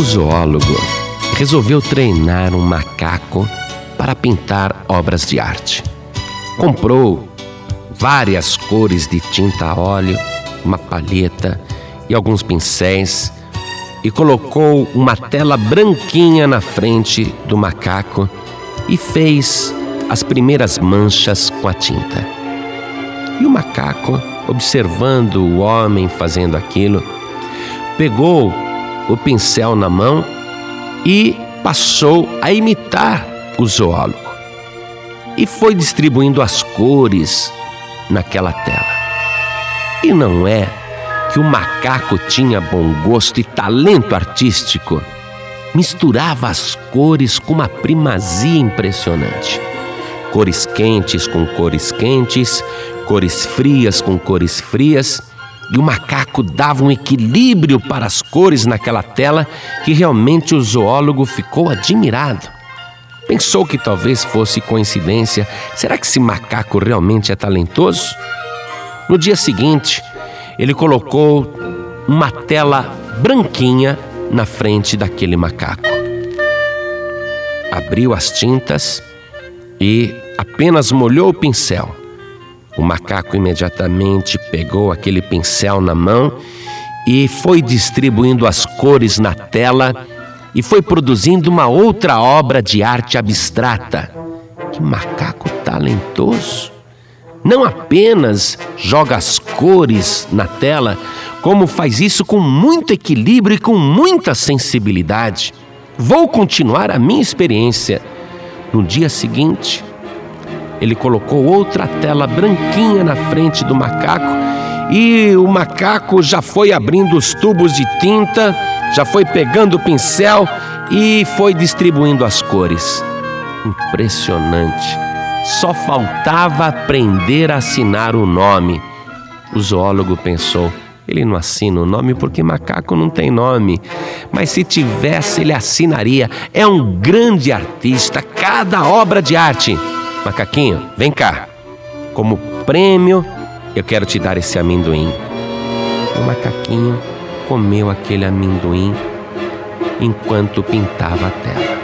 um zoólogo resolveu treinar um macaco para pintar obras de arte. Comprou várias cores de tinta a óleo, uma palheta e alguns pincéis e colocou uma tela branquinha na frente do macaco e fez as primeiras manchas com a tinta. E o macaco, observando o homem fazendo aquilo, pegou o pincel na mão e passou a imitar o zoólogo. E foi distribuindo as cores naquela tela. E não é que o macaco tinha bom gosto e talento artístico. Misturava as cores com uma primazia impressionante. Cores quentes com cores quentes, cores frias com cores frias, e o macaco dava um equilíbrio para as cores naquela tela que realmente o zoólogo ficou admirado. Pensou que talvez fosse coincidência. Será que esse macaco realmente é talentoso? No dia seguinte, ele colocou uma tela branquinha na frente daquele macaco. Abriu as tintas e apenas molhou o pincel. O macaco imediatamente pegou aquele pincel na mão e foi distribuindo as cores na tela e foi produzindo uma outra obra de arte abstrata. Que macaco talentoso! não apenas joga as cores na tela, como faz isso com muito equilíbrio e com muita sensibilidade. Vou continuar a minha experiência. No dia seguinte, ele colocou outra tela branquinha na frente do macaco e o macaco já foi abrindo os tubos de tinta, já foi pegando o pincel e foi distribuindo as cores. Impressionante. Só faltava aprender a assinar o nome. O zoólogo pensou: ele não assina o nome porque macaco não tem nome. Mas se tivesse, ele assinaria. É um grande artista, cada obra de arte. Macaquinho, vem cá. Como prêmio, eu quero te dar esse amendoim. O macaquinho comeu aquele amendoim enquanto pintava a tela.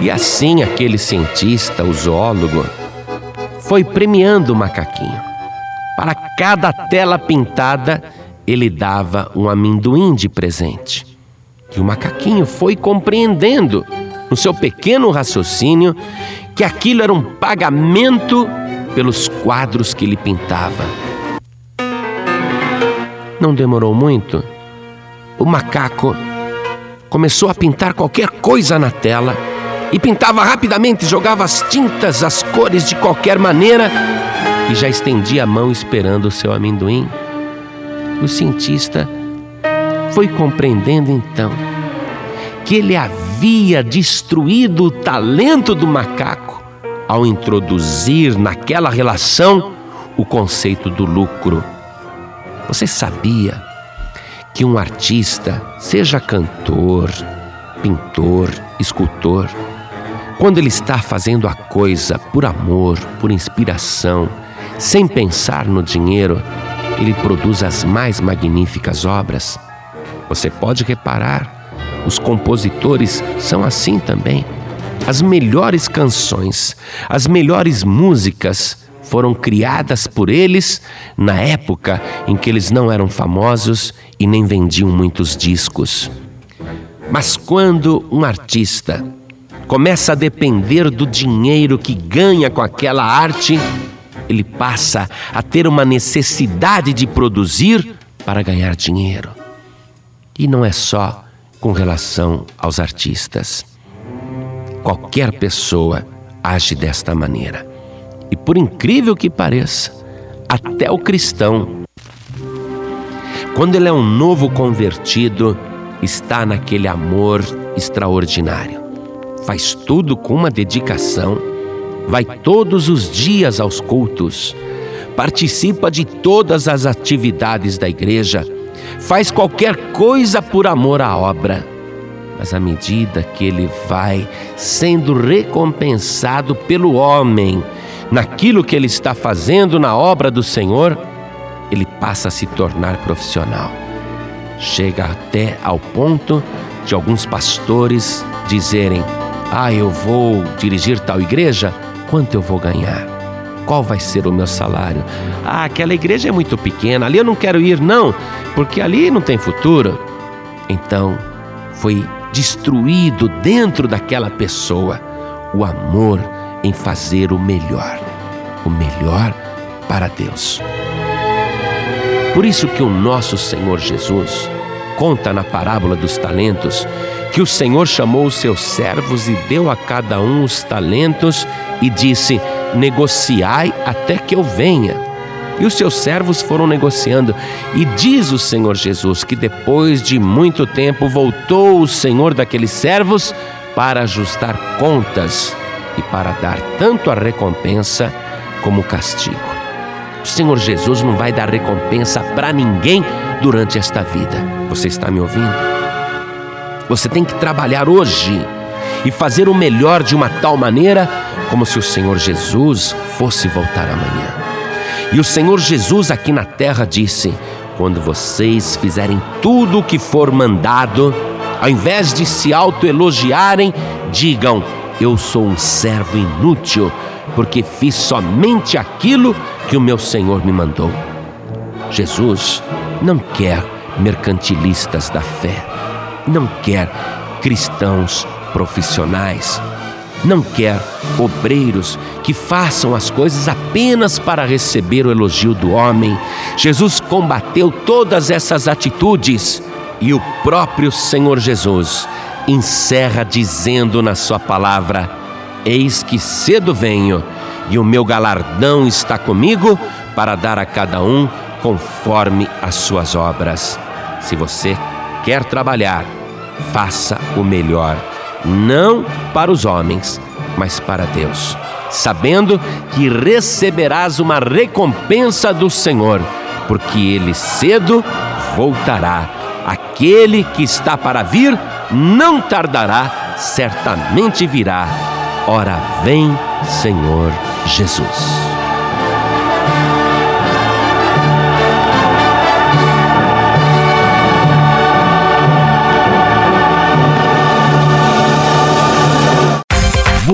E assim aquele cientista, o zoólogo, foi premiando o macaquinho. Para cada tela pintada, ele dava um amendoim de presente. E o macaquinho foi compreendendo, no seu pequeno raciocínio, que aquilo era um pagamento pelos quadros que ele pintava. Não demorou muito. O macaco começou a pintar qualquer coisa na tela e pintava rapidamente, jogava as tintas, as cores de qualquer maneira e já estendia a mão esperando o seu amendoim. O cientista foi compreendendo então que ele havia destruído o talento do macaco ao introduzir naquela relação o conceito do lucro. Você sabia que um artista, seja cantor, pintor, escultor, quando ele está fazendo a coisa por amor, por inspiração, sem pensar no dinheiro, ele produz as mais magníficas obras. Você pode reparar, os compositores são assim também. As melhores canções, as melhores músicas foram criadas por eles na época em que eles não eram famosos e nem vendiam muitos discos. Mas quando um artista começa a depender do dinheiro que ganha com aquela arte, ele passa a ter uma necessidade de produzir para ganhar dinheiro. E não é só com relação aos artistas. Qualquer pessoa age desta maneira. E por incrível que pareça, até o cristão, quando ele é um novo convertido, está naquele amor extraordinário faz tudo com uma dedicação, vai todos os dias aos cultos, participa de todas as atividades da igreja, faz qualquer coisa por amor à obra. Mas à medida que ele vai sendo recompensado pelo homem naquilo que ele está fazendo na obra do Senhor, ele passa a se tornar profissional. Chega até ao ponto de alguns pastores dizerem: Ah, eu vou dirigir tal igreja, quanto eu vou ganhar? Qual vai ser o meu salário? Ah, aquela igreja é muito pequena, ali eu não quero ir, não, porque ali não tem futuro. Então, foi destruído dentro daquela pessoa o amor em fazer o melhor, o melhor para Deus. Por isso que o nosso Senhor Jesus conta na parábola dos talentos que o Senhor chamou os seus servos e deu a cada um os talentos e disse: Negociai até que eu venha. E os seus servos foram negociando. E diz o Senhor Jesus que depois de muito tempo voltou o Senhor daqueles servos para ajustar contas e para dar tanto a recompensa como o castigo. O Senhor Jesus não vai dar recompensa para ninguém durante esta vida. Você está me ouvindo? Você tem que trabalhar hoje e fazer o melhor de uma tal maneira como se o Senhor Jesus fosse voltar amanhã. E o Senhor Jesus aqui na terra disse: Quando vocês fizerem tudo o que for mandado, ao invés de se autoelogiarem, digam: Eu sou um servo inútil, porque fiz somente aquilo que o meu Senhor me mandou. Jesus não quer mercantilistas da fé, não quer cristãos profissionais, não quer obreiros que façam as coisas apenas para receber o elogio do homem. Jesus combateu todas essas atitudes e o próprio Senhor Jesus encerra dizendo na Sua palavra: Eis que cedo venho e o meu galardão está comigo para dar a cada um conforme as suas obras. Se você quer trabalhar, faça o melhor não para os homens, mas para Deus, sabendo que receberás uma recompensa do Senhor, porque ele cedo voltará. Aquele que está para vir não tardará, certamente virá. Ora vem, Senhor Jesus.